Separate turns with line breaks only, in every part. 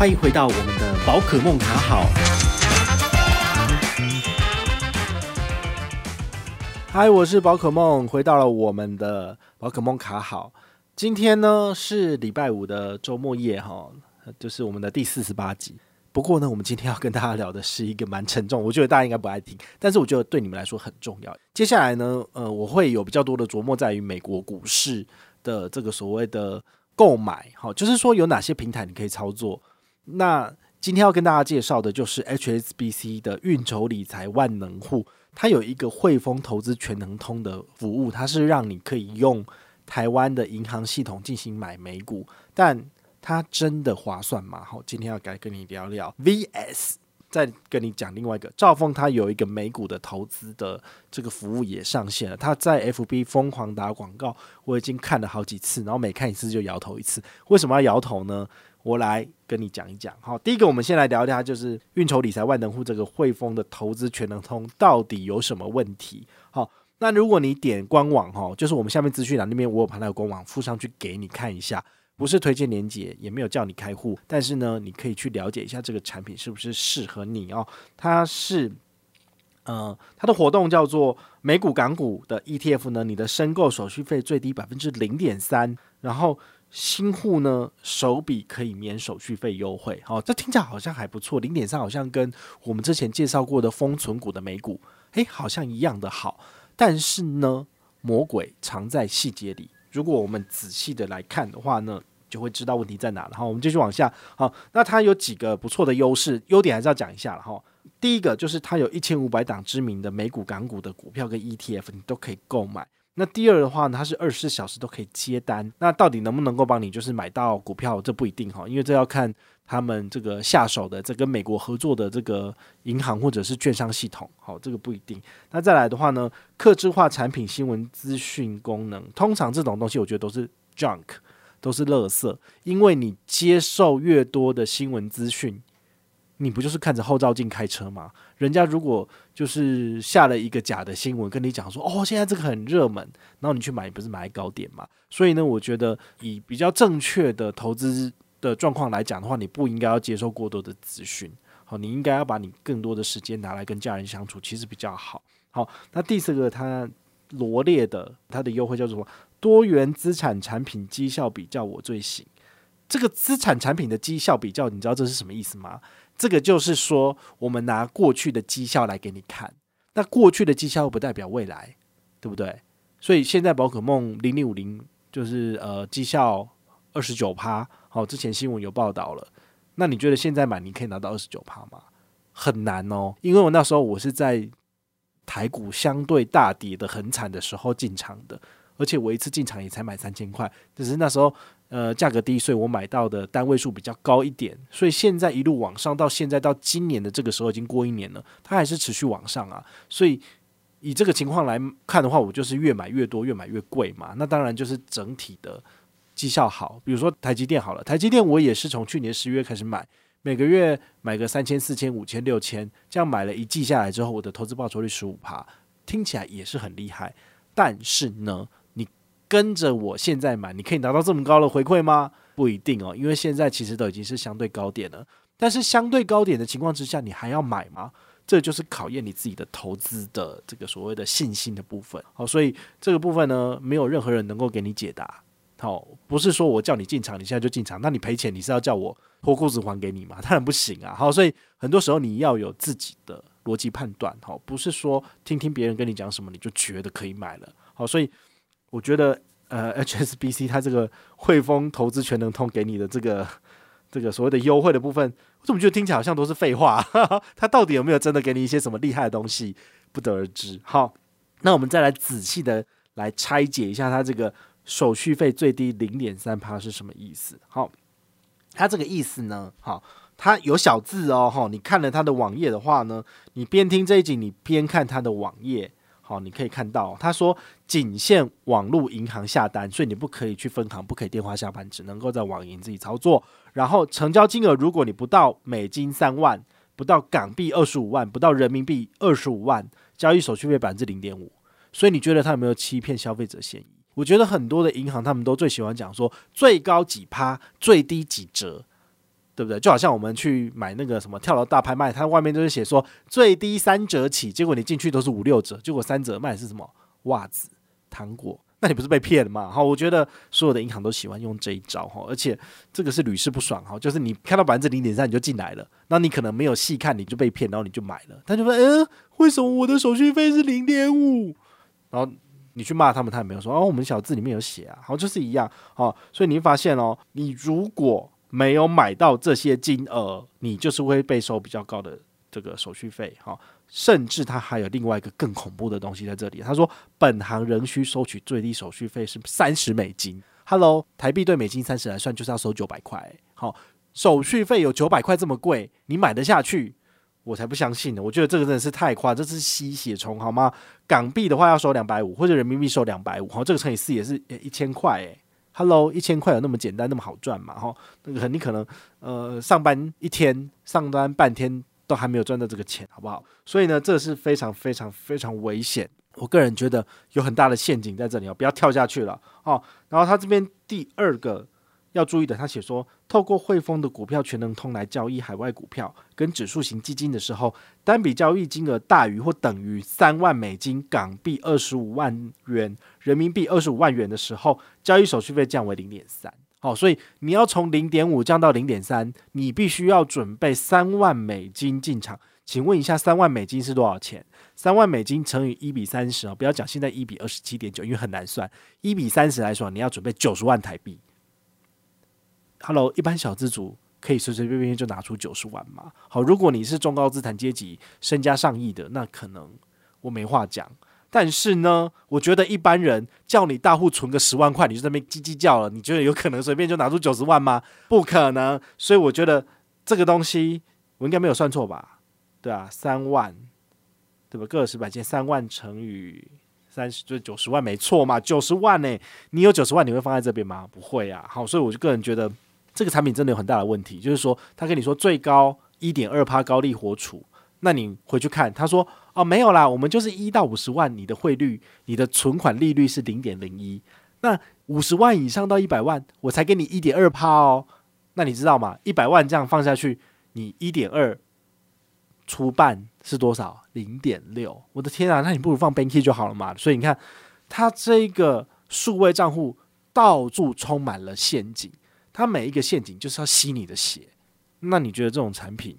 欢迎回到我们的宝可梦卡好。嗨，我是宝可梦，回到了我们的宝可梦卡好。今天呢是礼拜五的周末夜哈，就是我们的第四十八集。不过呢，我们今天要跟大家聊的是一个蛮沉重，我觉得大家应该不爱听，但是我觉得对你们来说很重要。接下来呢，呃，我会有比较多的琢磨在于美国股市的这个所谓的购买，好，就是说有哪些平台你可以操作。那今天要跟大家介绍的就是 HSBC 的运筹理财万能户。它有一个汇丰投资全能通的服务，它是让你可以用台湾的银行系统进行买美股，但它真的划算吗？好，今天要来跟你聊聊 VS，再跟你讲另外一个兆丰，它有一个美股的投资的这个服务也上线了，它在 FB 疯狂打广告，我已经看了好几次，然后每看一次就摇头一次，为什么要摇头呢？我来跟你讲一讲，好，第一个我们先来聊一下，就是运筹理财万能户这个汇丰的投资全能通到底有什么问题？好，那如果你点官网哈，就是我们下面资讯栏那边我有把那个官网附上去给你看一下，不是推荐连接，也没有叫你开户，但是呢，你可以去了解一下这个产品是不是适合你哦。它是，呃，它的活动叫做美股港股的 ETF 呢，你的申购手续费最低百分之零点三，然后。新户呢，首笔可以免手续费优惠，好，这听起来好像还不错。零点三好像跟我们之前介绍过的封存股的美股，诶，好像一样的好。但是呢，魔鬼藏在细节里。如果我们仔细的来看的话呢，就会知道问题在哪了。好，我们继续往下。好，那它有几个不错的优势，优点还是要讲一下了哈。第一个就是它有一千五百档知名的美股港股的股票跟 ETF，你都可以购买。那第二的话呢，它是二十四小时都可以接单。那到底能不能够帮你就是买到股票，这不一定哈，因为这要看他们这个下手的这跟美国合作的这个银行或者是券商系统，好，这个不一定。那再来的话呢，客制化产品新闻资讯功能，通常这种东西我觉得都是 junk，都是垃圾，因为你接受越多的新闻资讯。你不就是看着后照镜开车吗？人家如果就是下了一个假的新闻跟你讲说，哦，现在这个很热门，然后你去买，不是买高点吗？所以呢，我觉得以比较正确的投资的状况来讲的话，你不应该要接受过多的资讯。好，你应该要把你更多的时间拿来跟家人相处，其实比较好。好，那第四个它罗列的它的优惠叫做什么？多元资产产品绩效比较，我最行。这个资产产品的绩效比较，你知道这是什么意思吗？这个就是说，我们拿过去的绩效来给你看，那过去的绩效不代表未来，对不对？所以现在宝可梦零零五零就是呃绩效二十九趴，好，之前新闻有报道了。那你觉得现在买你可以拿到二十九趴吗？很难哦，因为我那时候我是在台股相对大跌的很惨的时候进场的，而且我一次进场也才买三千块，只是那时候。呃，价格低，所以我买到的单位数比较高一点，所以现在一路往上，到现在到今年的这个时候已经过一年了，它还是持续往上啊。所以以这个情况来看的话，我就是越买越多，越买越贵嘛。那当然就是整体的绩效好，比如说台积电好了，台积电我也是从去年十月开始买，每个月买个三千、四千、五千、六千，这样买了一季下来之后，我的投资报酬率十五趴，听起来也是很厉害。但是呢，跟着我现在买，你可以拿到这么高的回馈吗？不一定哦，因为现在其实都已经是相对高点了。但是相对高点的情况之下，你还要买吗？这就是考验你自己的投资的这个所谓的信心的部分。好，所以这个部分呢，没有任何人能够给你解答。好，不是说我叫你进场，你现在就进场，那你赔钱，你是要叫我脱裤子还给你吗？当然不行啊。好，所以很多时候你要有自己的逻辑判断。好，不是说听听别人跟你讲什么，你就觉得可以买了。好，所以。我觉得，呃，HSBC 它这个汇丰投资全能通给你的这个这个所谓的优惠的部分，我怎么觉得听起来好像都是废话？它到底有没有真的给你一些什么厉害的东西？不得而知。好，那我们再来仔细的来拆解一下它这个手续费最低零点三趴是什么意思？好，它这个意思呢，好，它有小字哦，哈，你看了它的网页的话呢，你边听这一集，你边看它的网页。好，你可以看到，他说仅限网络银行下单，所以你不可以去分行，不可以电话下单，只能够在网银自己操作。然后成交金额，如果你不到美金三万，不到港币二十五万，不到人民币二十五万，交易手续费百分之零点五。所以你觉得他有没有欺骗消费者嫌疑？我觉得很多的银行他们都最喜欢讲说最高几趴，最低几折。对不对？就好像我们去买那个什么跳楼大拍卖，它外面都是写说最低三折起，结果你进去都是五六折，结果三折卖的是什么袜子、糖果，那你不是被骗了吗？好，我觉得所有的银行都喜欢用这一招哈，而且这个是屡试不爽哈，就是你看到百分之零点三你就进来了，那你可能没有细看你就被骗，然后你就买了，他就说，嗯，为什么我的手续费是零点五？然后你去骂他们，他也没有说哦，我们小字里面有写啊，好，就是一样，好，所以你会发现哦，你如果没有买到这些金额，你就是会被收比较高的这个手续费，哈，甚至他还有另外一个更恐怖的东西在这里。他说，本行仍需收取最低手续费是三十美金。Hello，台币对美金三十来算，就是要收九百块。好，手续费有九百块这么贵，你买得下去？我才不相信呢！我觉得这个真的是太夸张，这是吸血虫好吗？港币的话要收两百五，或者人民币收两百五，好，这个乘以四也是一千块诶。Hello，一千块有那么简单那么好赚嘛？哈，那个你可能呃上班一天，上班半天都还没有赚到这个钱，好不好？所以呢，这是非常非常非常危险。我个人觉得有很大的陷阱在这里哦，不要跳下去了哦。然后他这边第二个。要注意的，他写说，透过汇丰的股票全能通来交易海外股票跟指数型基金的时候，单笔交易金额大于或等于三万美金、港币二十五万元、人民币二十五万元的时候，交易手续费降为零点三。好，所以你要从零点五降到零点三，你必须要准备三万美金进场。请问一下，三万美金是多少钱？三万美金乘以一比三十啊，不要讲现在一比二十七点九，因为很难算。一比三十来说，你要准备九十万台币。Hello，一般小资族可以随随便便就拿出九十万吗？好，如果你是中高资产阶级，身家上亿的，那可能我没话讲。但是呢，我觉得一般人叫你大户存个十万块，你就在那边叽叽叫了，你觉得有可能随便就拿出九十万吗？不可能。所以我觉得这个东西我应该没有算错吧？对啊，三万，对吧？个十百千，三万乘以三十，就九十万，没错嘛？九十万呢、你有九十万，你会放在这边吗？不会啊。好，所以我就个人觉得。这个产品真的有很大的问题，就是说，他跟你说最高一点二趴高利活储，那你回去看，他说哦没有啦，我们就是一到五十万，你的汇率、你的存款利率是零点零一，那五十万以上到一百万，我才给你一点二趴哦。那你知道吗？一百万这样放下去，你一点二除半是多少？零点六。我的天啊，那你不如放 Banky 就好了嘛。所以你看，它这个数位账户到处充满了陷阱。它每一个陷阱就是要吸你的血，那你觉得这种产品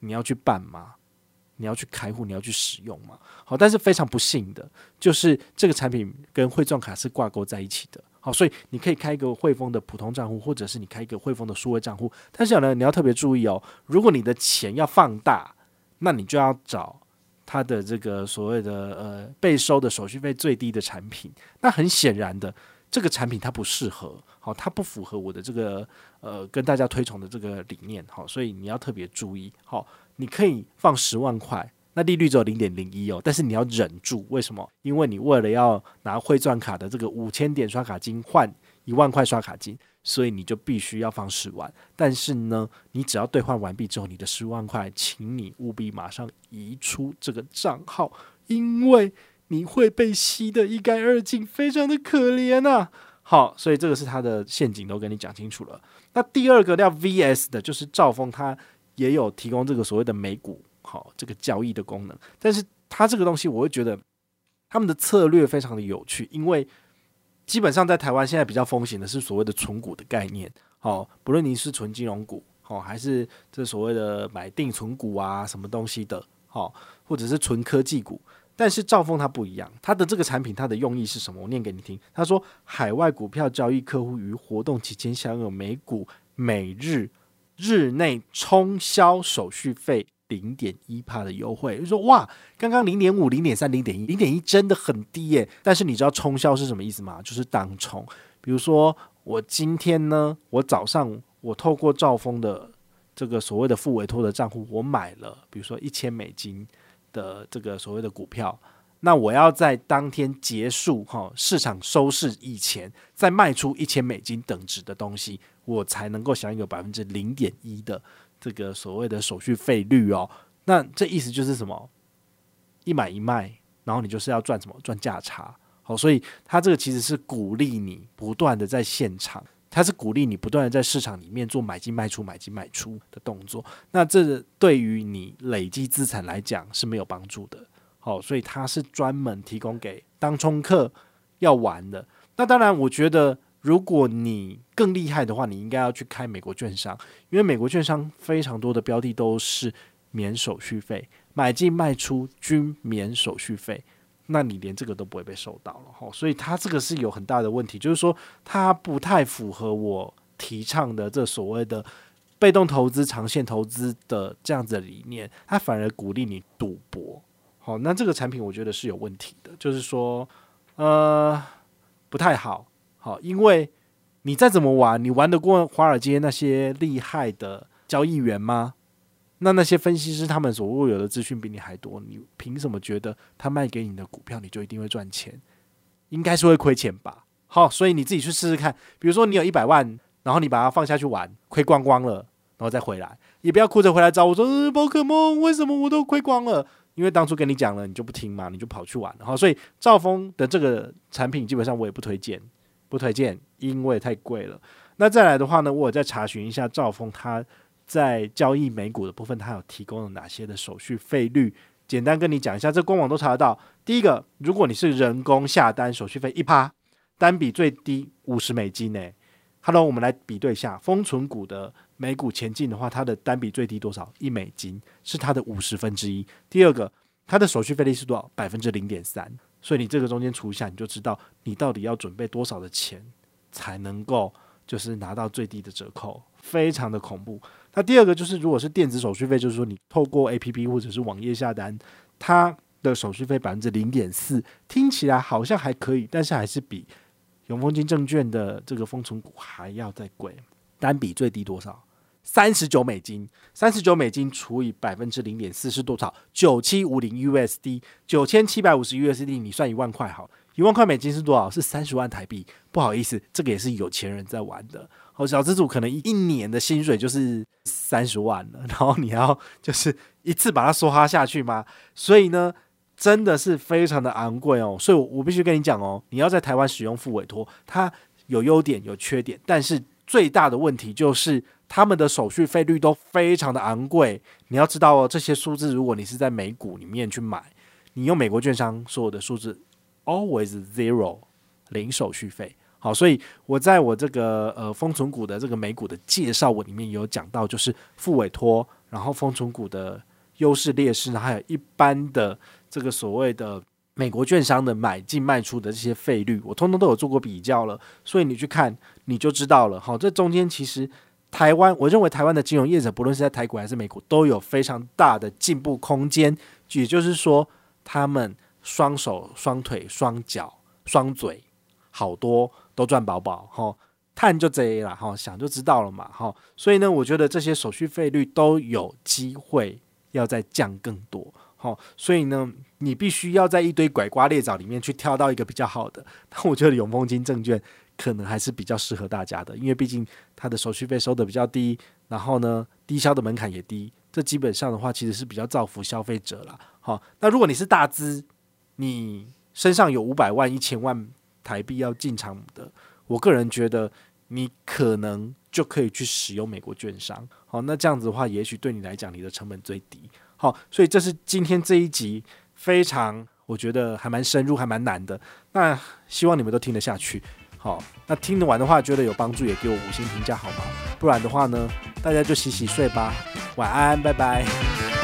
你要去办吗？你要去开户，你要去使用吗？好，但是非常不幸的就是这个产品跟汇钻卡是挂钩在一起的。好，所以你可以开一个汇丰的普通账户，或者是你开一个汇丰的数位账户。但是呢，你要特别注意哦，如果你的钱要放大，那你就要找它的这个所谓的呃被收的手续费最低的产品。那很显然的。这个产品它不适合，好，它不符合我的这个呃跟大家推崇的这个理念，好，所以你要特别注意，好，你可以放十万块，那利率只有零点零一哦，但是你要忍住，为什么？因为你为了要拿汇钻卡的这个五千点刷卡金换一万块刷卡金，所以你就必须要放十万，但是呢，你只要兑换完毕之后，你的十万块，请你务必马上移出这个账号，因为。你会被吸得一干二净，非常的可怜啊！好，所以这个是它的陷阱，都跟你讲清楚了。那第二个叫 VS 的，就是兆丰，它也有提供这个所谓的美股好这个交易的功能。但是它这个东西，我会觉得他们的策略非常的有趣，因为基本上在台湾现在比较风行的是所谓的存股的概念。好，不论你是纯金融股，好，还是这所谓的买定存股啊，什么东西的，好，或者是纯科技股。但是兆丰它不一样，它的这个产品它的用意是什么？我念给你听。他说，海外股票交易客户于活动期间享有美股每日日内冲销手续费零点一趴的优惠。就说哇，刚刚零点五、零点三、零点一、零点一真的很低耶。但是你知道冲销是什么意思吗？就是当冲。比如说我今天呢，我早上我透过兆丰的这个所谓的副委托的账户，我买了，比如说一千美金。的这个所谓的股票，那我要在当天结束哈市场收市以前，再卖出一千美金等值的东西，我才能够享有百分之零点一的这个所谓的手续费率哦。那这意思就是什么？一买一卖，然后你就是要赚什么？赚价差。好，所以它这个其实是鼓励你不断的在现场它是鼓励你不断的在市场里面做买进卖出、买进卖出的动作。那这对于你累积资产来讲是没有帮助的。好，所以它是专门提供给当冲客要玩的。那当然，我觉得如果你更厉害的话，你应该要去开美国券商，因为美国券商非常多的标的都是免手续费，买进卖出均免手续费。那你连这个都不会被收到了哈，所以它这个是有很大的问题，就是说它不太符合我提倡的这所谓的被动投资、长线投资的这样子的理念，它反而鼓励你赌博。好，那这个产品我觉得是有问题的，就是说呃不太好，好，因为你再怎么玩，你玩得过华尔街那些厉害的交易员吗？那那些分析师他们所握有的资讯比你还多，你凭什么觉得他卖给你的股票你就一定会赚钱？应该是会亏钱吧？好，所以你自己去试试看。比如说你有一百万，然后你把它放下去玩，亏光光了，然后再回来，也不要哭着回来找我说：“呃，宝可梦，为什么我都亏光了？”因为当初跟你讲了，你就不听嘛，你就跑去玩。好，所以兆丰的这个产品基本上我也不推荐，不推荐，因为太贵了。那再来的话呢，我再查询一下兆丰它。在交易美股的部分，它有提供了哪些的手续费率？简单跟你讲一下，这官网都查得到。第一个，如果你是人工下单，手续费一趴，单笔最低五十美金呢。Hello，我们来比对一下，封存股的美股前进的话，它的单笔最低多少？一美金，是它的五十分之一。第二个，它的手续费率是多少？百分之零点三。所以你这个中间除一下，你就知道你到底要准备多少的钱才能够就是拿到最低的折扣，非常的恐怖。那第二个就是，如果是电子手续费，就是说你透过 APP 或者是网页下单，它的手续费百分之零点四，听起来好像还可以，但是还是比永丰金证券的这个封存股还要再贵。单笔最低多少？三十九美金，三十九美金除以百分之零点四是多少？九七五零 USD，九千七百五十 USD，你算一万块好，一万块美金是多少？是三十万台币。不好意思，这个也是有钱人在玩的。哦，小资主可能一年的薪水就是三十万了，然后你要就是一次把它梭哈下去吗？所以呢，真的是非常的昂贵哦。所以我，我必须跟你讲哦，你要在台湾使用副委托，它有优点有缺点，但是最大的问题就是他们的手续费率都非常的昂贵。你要知道哦，这些数字如果你是在美股里面去买，你用美国券商所有的数字 always zero 零手续费。好，所以我在我这个呃封存股的这个美股的介绍文里面有讲到，就是复委托，然后封存股的优势劣势，还有一般的这个所谓的美国券商的买进卖出的这些费率，我通通都有做过比较了，所以你去看你就知道了。好，这中间其实台湾，我认为台湾的金融业者，不论是在台股还是美股，都有非常大的进步空间。也就是说，他们双手双腿双脚双嘴好多。都赚饱饱哈，看就这了哈，想就知道了嘛哈，所以呢，我觉得这些手续费率都有机会要再降更多哈，所以呢，你必须要在一堆拐瓜裂枣里面去挑到一个比较好的。那我觉得永丰金证券可能还是比较适合大家的，因为毕竟它的手续费收得比较低，然后呢，低消的门槛也低，这基本上的话其实是比较造福消费者啦。好，那如果你是大资，你身上有五百万、一千万。台币要进场的，我个人觉得你可能就可以去使用美国券商。好，那这样子的话，也许对你来讲，你的成本最低。好，所以这是今天这一集非常，我觉得还蛮深入，还蛮难的。那希望你们都听得下去。好，那听得完的话，觉得有帮助，也给我五星评价好吗？不然的话呢，大家就洗洗睡吧，晚安，拜拜。